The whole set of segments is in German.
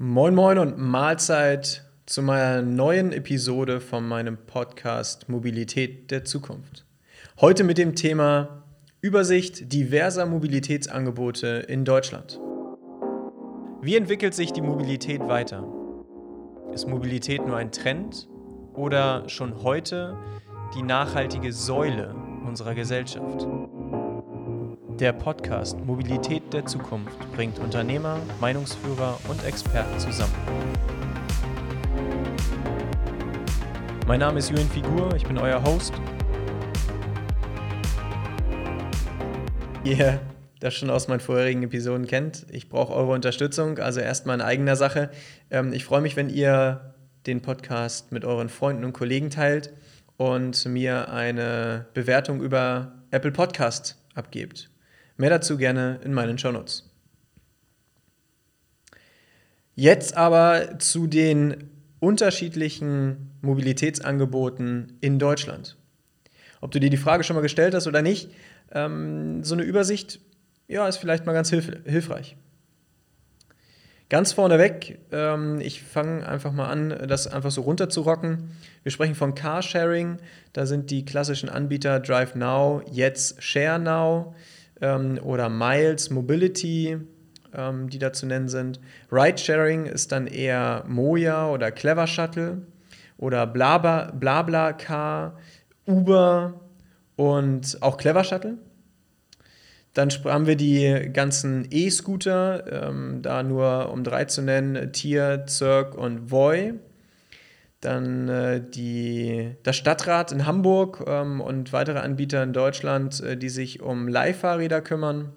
Moin Moin und Mahlzeit zu meiner neuen Episode von meinem Podcast Mobilität der Zukunft. Heute mit dem Thema Übersicht diverser Mobilitätsangebote in Deutschland. Wie entwickelt sich die Mobilität weiter? Ist Mobilität nur ein Trend oder schon heute die nachhaltige Säule unserer Gesellschaft? Der Podcast Mobilität der Zukunft bringt Unternehmer, Meinungsführer und Experten zusammen. Mein Name ist Julian Figur, ich bin euer Host. Ihr das schon aus meinen vorherigen Episoden kennt, ich brauche eure Unterstützung, also erstmal in eigener Sache. Ähm, ich freue mich, wenn ihr den Podcast mit euren Freunden und Kollegen teilt und mir eine Bewertung über Apple Podcast abgebt. Mehr dazu gerne in meinen Shownotes. Jetzt aber zu den unterschiedlichen Mobilitätsangeboten in Deutschland. Ob du dir die Frage schon mal gestellt hast oder nicht, ähm, so eine Übersicht ja, ist vielleicht mal ganz hilf hilfreich. Ganz vorneweg, ähm, ich fange einfach mal an, das einfach so runterzurocken. Wir sprechen von Carsharing, da sind die klassischen Anbieter Drive Now, jetzt Share Now ähm, oder Miles Mobility, ähm, die da zu nennen sind. Ridesharing ist dann eher Moja oder Clever Shuttle oder Blabla, BlaBlaCar, Uber und auch Clever Shuttle. Dann haben wir die ganzen E-Scooter, ähm, da nur um drei zu nennen, Tier, Zirk und Voi. Dann äh, die, das Stadtrat in Hamburg ähm, und weitere Anbieter in Deutschland, äh, die sich um Leihfahrräder kümmern.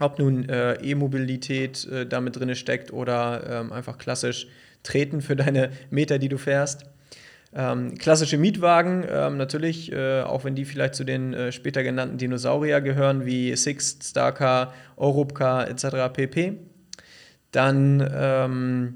Ob nun äh, E-Mobilität äh, damit drin steckt oder ähm, einfach klassisch treten für deine Meter, die du fährst. Ähm, klassische Mietwagen, ähm, natürlich, äh, auch wenn die vielleicht zu den äh, später genannten Dinosaurier gehören, wie Sixt, Starcar, Europcar etc. pp. Dann ähm,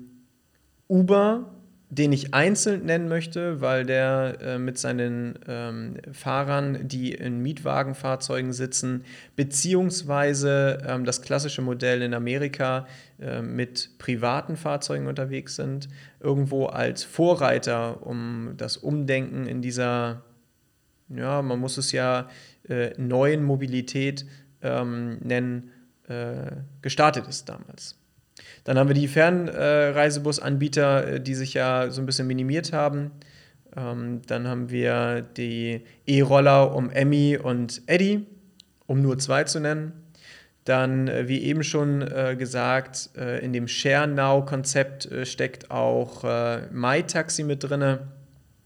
Uber, den ich einzeln nennen möchte, weil der äh, mit seinen ähm, Fahrern, die in Mietwagenfahrzeugen sitzen, beziehungsweise ähm, das klassische Modell in Amerika äh, mit privaten Fahrzeugen unterwegs sind, irgendwo als Vorreiter, um das Umdenken in dieser, ja, man muss es ja äh, neuen Mobilität ähm, nennen, äh, gestartet ist damals. Dann haben wir die Fernreisebusanbieter, äh, die sich ja so ein bisschen minimiert haben. Ähm, dann haben wir die E-Roller um Emmy und Eddie, um nur zwei zu nennen. Dann, äh, wie eben schon äh, gesagt, äh, in dem Share Now-Konzept äh, steckt auch äh, MyTaxi mit drin.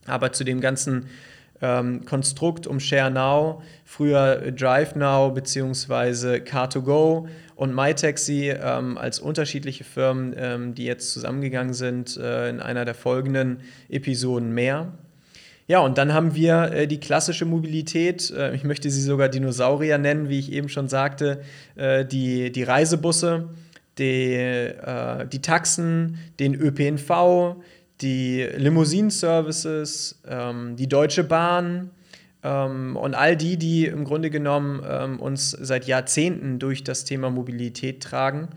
Aber zu dem ganzen ähm, Konstrukt um Share Now, früher Drive Now bzw. Car2Go und MyTaxi ähm, als unterschiedliche Firmen, ähm, die jetzt zusammengegangen sind, äh, in einer der folgenden Episoden mehr. Ja, und dann haben wir äh, die klassische Mobilität. Äh, ich möchte sie sogar Dinosaurier nennen, wie ich eben schon sagte. Äh, die, die Reisebusse, die, äh, die Taxen, den ÖPNV, die Limousinenservices, ähm, die Deutsche Bahn und all die, die im Grunde genommen ähm, uns seit Jahrzehnten durch das Thema Mobilität tragen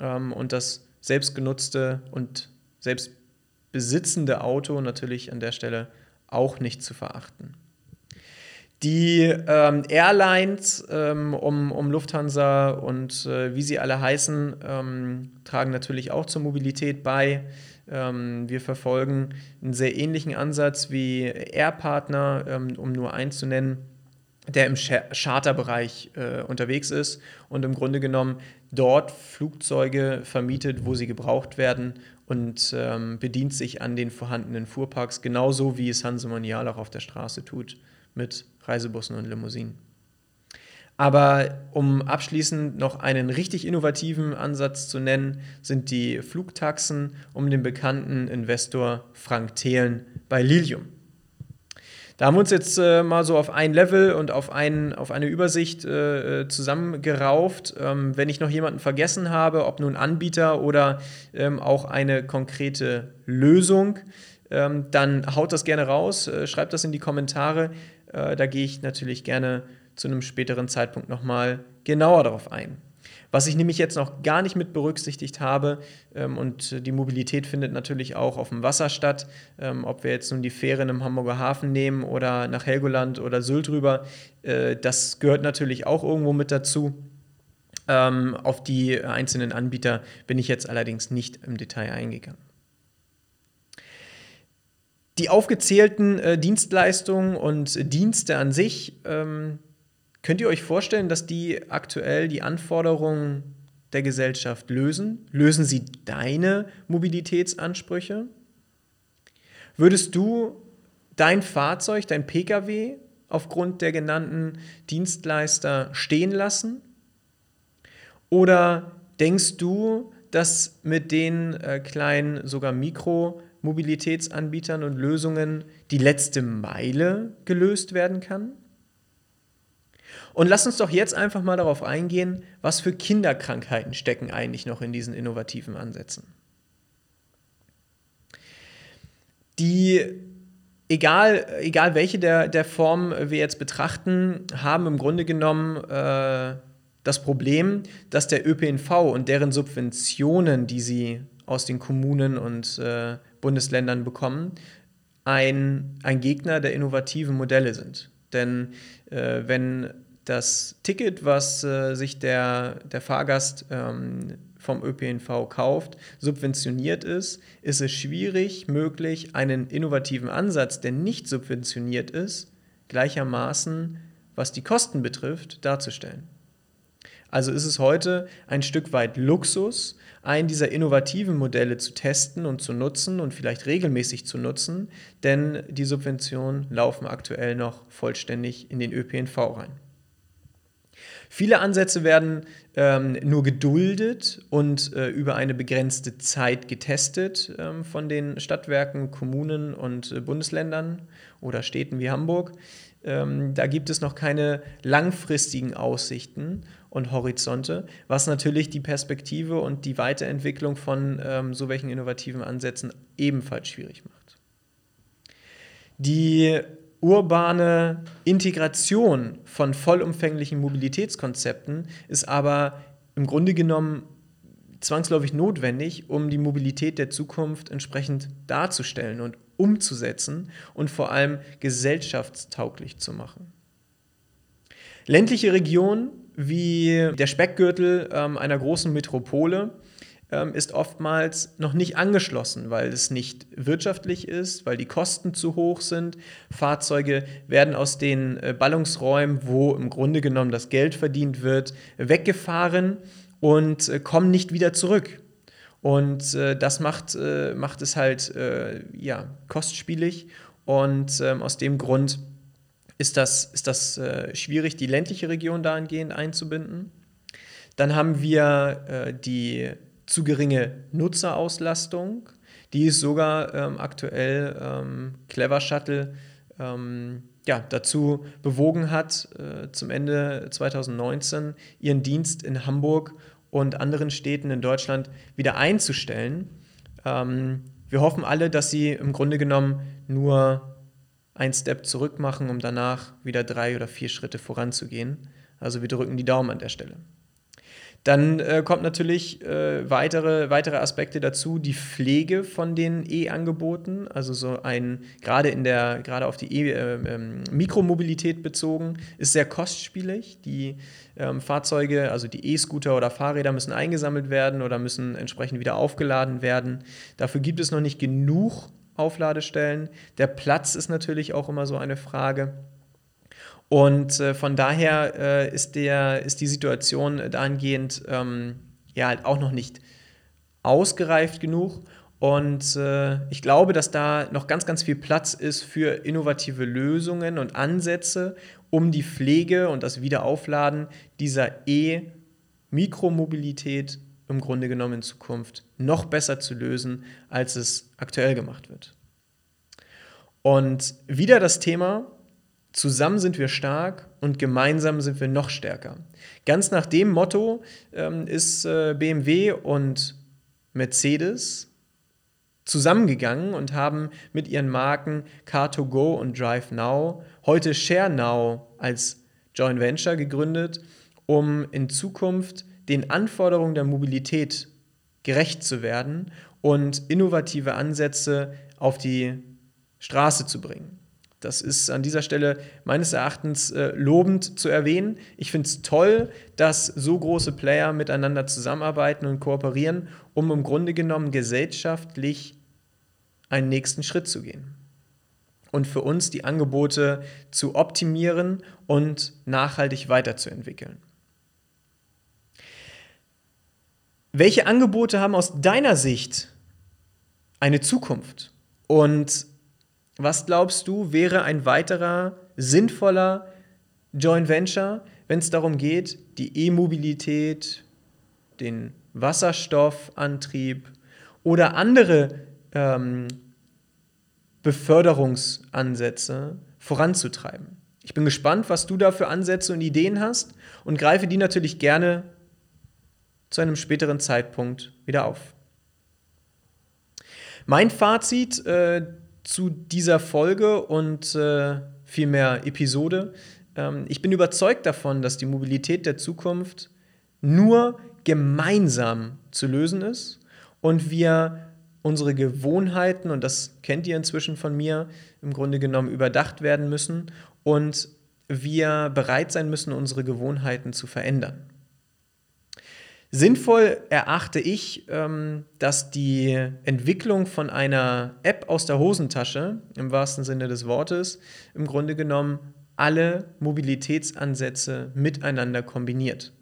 ähm, und das selbstgenutzte und selbstbesitzende Auto natürlich an der Stelle auch nicht zu verachten. Die ähm, Airlines ähm, um, um, Lufthansa und äh, wie sie alle heißen, ähm, tragen natürlich auch zur Mobilität bei. Ähm, wir verfolgen einen sehr ähnlichen Ansatz wie Airpartner, ähm, um nur einen zu nennen, der im Charterbereich äh, unterwegs ist und im Grunde genommen dort Flugzeuge vermietet, wo sie gebraucht werden und ähm, bedient sich an den vorhandenen Fuhrparks, genauso wie es Hanse Monial auch auf der Straße tut mit Reisebussen und Limousinen. Aber um abschließend noch einen richtig innovativen Ansatz zu nennen, sind die Flugtaxen um den bekannten Investor Frank Thelen bei Lilium. Da haben wir uns jetzt äh, mal so auf ein Level und auf, ein, auf eine Übersicht äh, äh zusammengerauft. Ähm, wenn ich noch jemanden vergessen habe, ob nun Anbieter oder ähm, auch eine konkrete Lösung, ähm, dann haut das gerne raus, äh, schreibt das in die Kommentare. Äh, da gehe ich natürlich gerne zu einem späteren Zeitpunkt nochmal genauer darauf ein. Was ich nämlich jetzt noch gar nicht mit berücksichtigt habe, ähm, und die Mobilität findet natürlich auch auf dem Wasser statt, ähm, ob wir jetzt nun die Fähren im Hamburger Hafen nehmen oder nach Helgoland oder Sylt rüber, äh, das gehört natürlich auch irgendwo mit dazu. Ähm, auf die einzelnen Anbieter bin ich jetzt allerdings nicht im Detail eingegangen. Die aufgezählten äh, Dienstleistungen und Dienste an sich, ähm, könnt ihr euch vorstellen, dass die aktuell die Anforderungen der Gesellschaft lösen? Lösen sie deine Mobilitätsansprüche? Würdest du dein Fahrzeug, dein Pkw aufgrund der genannten Dienstleister stehen lassen? Oder denkst du, dass mit den äh, kleinen, sogar Mikromobilitätsanbietern und Lösungen die letzte Meile gelöst werden kann? Und lass uns doch jetzt einfach mal darauf eingehen, was für Kinderkrankheiten stecken eigentlich noch in diesen innovativen Ansätzen. Die, egal, egal welche der, der Form wir jetzt betrachten, haben im Grunde genommen äh, das Problem, dass der ÖPNV und deren Subventionen, die sie aus den Kommunen und äh, Bundesländern bekommen, ein, ein Gegner der innovativen Modelle sind. Denn äh, wenn das Ticket, was äh, sich der, der Fahrgast ähm, vom ÖPNV kauft, subventioniert ist, ist es schwierig möglich, einen innovativen Ansatz, der nicht subventioniert ist, gleichermaßen, was die Kosten betrifft, darzustellen. Also ist es heute ein Stück weit Luxus, einen dieser innovativen Modelle zu testen und zu nutzen und vielleicht regelmäßig zu nutzen, denn die Subventionen laufen aktuell noch vollständig in den ÖPNV rein. Viele Ansätze werden ähm, nur geduldet und äh, über eine begrenzte Zeit getestet ähm, von den Stadtwerken, Kommunen und äh, Bundesländern oder Städten wie Hamburg. Ähm, da gibt es noch keine langfristigen Aussichten und Horizonte, was natürlich die Perspektive und die Weiterentwicklung von ähm, so welchen innovativen Ansätzen ebenfalls schwierig macht. Die urbane Integration von vollumfänglichen Mobilitätskonzepten ist aber im Grunde genommen zwangsläufig notwendig, um die Mobilität der Zukunft entsprechend darzustellen und umzusetzen und vor allem gesellschaftstauglich zu machen. Ländliche Regionen wie der Speckgürtel ähm, einer großen Metropole ähm, ist oftmals noch nicht angeschlossen, weil es nicht wirtschaftlich ist, weil die Kosten zu hoch sind. Fahrzeuge werden aus den äh, Ballungsräumen, wo im Grunde genommen das Geld verdient wird, weggefahren und äh, kommen nicht wieder zurück. Und äh, das macht, äh, macht es halt äh, ja, kostspielig und ähm, aus dem Grund ist das, ist das äh, schwierig, die ländliche Region dahingehend einzubinden. Dann haben wir die zu geringe Nutzerauslastung. Die ist sogar ähm, aktuell ähm, Clever Shuttle ähm, ja, dazu bewogen hat, äh, zum Ende 2019 ihren Dienst in Hamburg und anderen Städten in Deutschland wieder einzustellen. Ähm, wir hoffen alle, dass sie im Grunde genommen nur ein Step zurück machen, um danach wieder drei oder vier Schritte voranzugehen. Also wir drücken die Daumen an der Stelle. Dann äh, kommt natürlich äh, weitere, weitere Aspekte dazu, die Pflege von den E-Angeboten, also so ein, gerade in der, gerade auf die e, äh, ähm, Mikromobilität bezogen, ist sehr kostspielig. Die ähm, Fahrzeuge, also die E-Scooter oder Fahrräder müssen eingesammelt werden oder müssen entsprechend wieder aufgeladen werden. Dafür gibt es noch nicht genug Aufladestellen. Der Platz ist natürlich auch immer so eine Frage. Und äh, von daher äh, ist, der, ist die Situation dahingehend ähm, ja halt auch noch nicht ausgereift genug. Und äh, ich glaube, dass da noch ganz, ganz viel Platz ist für innovative Lösungen und Ansätze, um die Pflege und das Wiederaufladen dieser E-Mikromobilität im Grunde genommen in Zukunft noch besser zu lösen, als es aktuell gemacht wird. Und wieder das Thema, Zusammen sind wir stark und gemeinsam sind wir noch stärker. Ganz nach dem Motto ähm, ist äh, BMW und Mercedes zusammengegangen und haben mit ihren Marken Car2Go und Drive Now heute Share Now als Joint Venture gegründet, um in Zukunft den Anforderungen der Mobilität gerecht zu werden und innovative Ansätze auf die Straße zu bringen. Das ist an dieser Stelle meines Erachtens äh, lobend zu erwähnen. Ich finde es toll, dass so große Player miteinander zusammenarbeiten und kooperieren, um im Grunde genommen gesellschaftlich einen nächsten Schritt zu gehen. Und für uns die Angebote zu optimieren und nachhaltig weiterzuentwickeln. Welche Angebote haben aus deiner Sicht eine Zukunft? Und was glaubst du, wäre ein weiterer sinnvoller Joint Venture, wenn es darum geht, die E-Mobilität, den Wasserstoffantrieb oder andere ähm, Beförderungsansätze voranzutreiben? Ich bin gespannt, was du da für Ansätze und Ideen hast und greife die natürlich gerne zu einem späteren Zeitpunkt wieder auf. Mein Fazit äh, zu dieser Folge und äh, vielmehr Episode. Ähm, ich bin überzeugt davon, dass die Mobilität der Zukunft nur gemeinsam zu lösen ist und wir unsere Gewohnheiten, und das kennt ihr inzwischen von mir, im Grunde genommen überdacht werden müssen und wir bereit sein müssen, unsere Gewohnheiten zu verändern. Sinnvoll erachte ich, ähm, dass die Entwicklung von einer App aus der Hosentasche, im wahrsten Sinne des Wortes, im Grunde genommen alle Mobilitätsansätze miteinander kombiniert.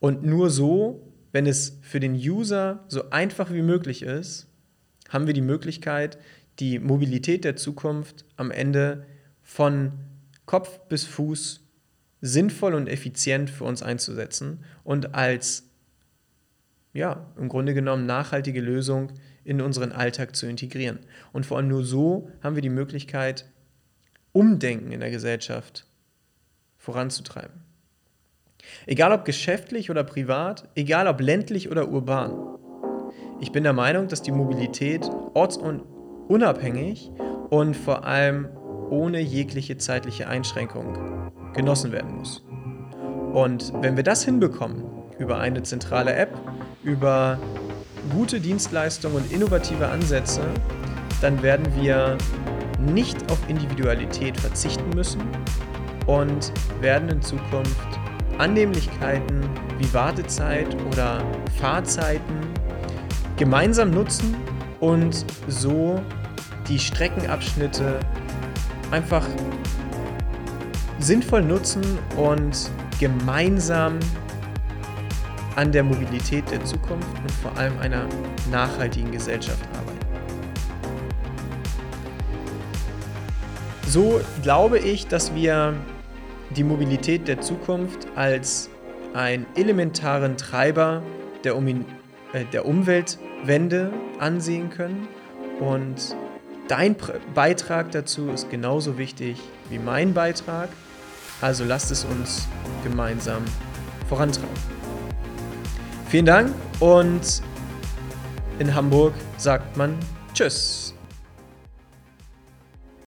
Und nur so, wenn es für den User so einfach wie möglich ist, haben wir die Möglichkeit, die Mobilität der Zukunft am Ende von Kopf bis Fuß sinnvoll und effizient für uns einzusetzen und als ja, im Grunde genommen nachhaltige Lösung in unseren Alltag zu integrieren. Und vor allem nur so haben wir die Möglichkeit, Umdenken in der Gesellschaft voranzutreiben. Egal ob geschäftlich oder privat, egal ob ländlich oder urban. Ich bin der Meinung, dass die Mobilität ortsunabhängig und vor allem ohne jegliche zeitliche Einschränkung genossen werden muss. Und wenn wir das hinbekommen, über eine zentrale App, über gute Dienstleistungen und innovative Ansätze, dann werden wir nicht auf Individualität verzichten müssen und werden in Zukunft Annehmlichkeiten wie Wartezeit oder Fahrzeiten gemeinsam nutzen und so die Streckenabschnitte einfach sinnvoll nutzen und gemeinsam an der Mobilität der Zukunft und vor allem einer nachhaltigen Gesellschaft arbeiten. So glaube ich, dass wir die Mobilität der Zukunft als einen elementaren Treiber der, um äh, der Umweltwende ansehen können. Und dein Beitrag dazu ist genauso wichtig wie mein Beitrag. Also lasst es uns gemeinsam vorantreiben. Vielen Dank und in Hamburg sagt man Tschüss.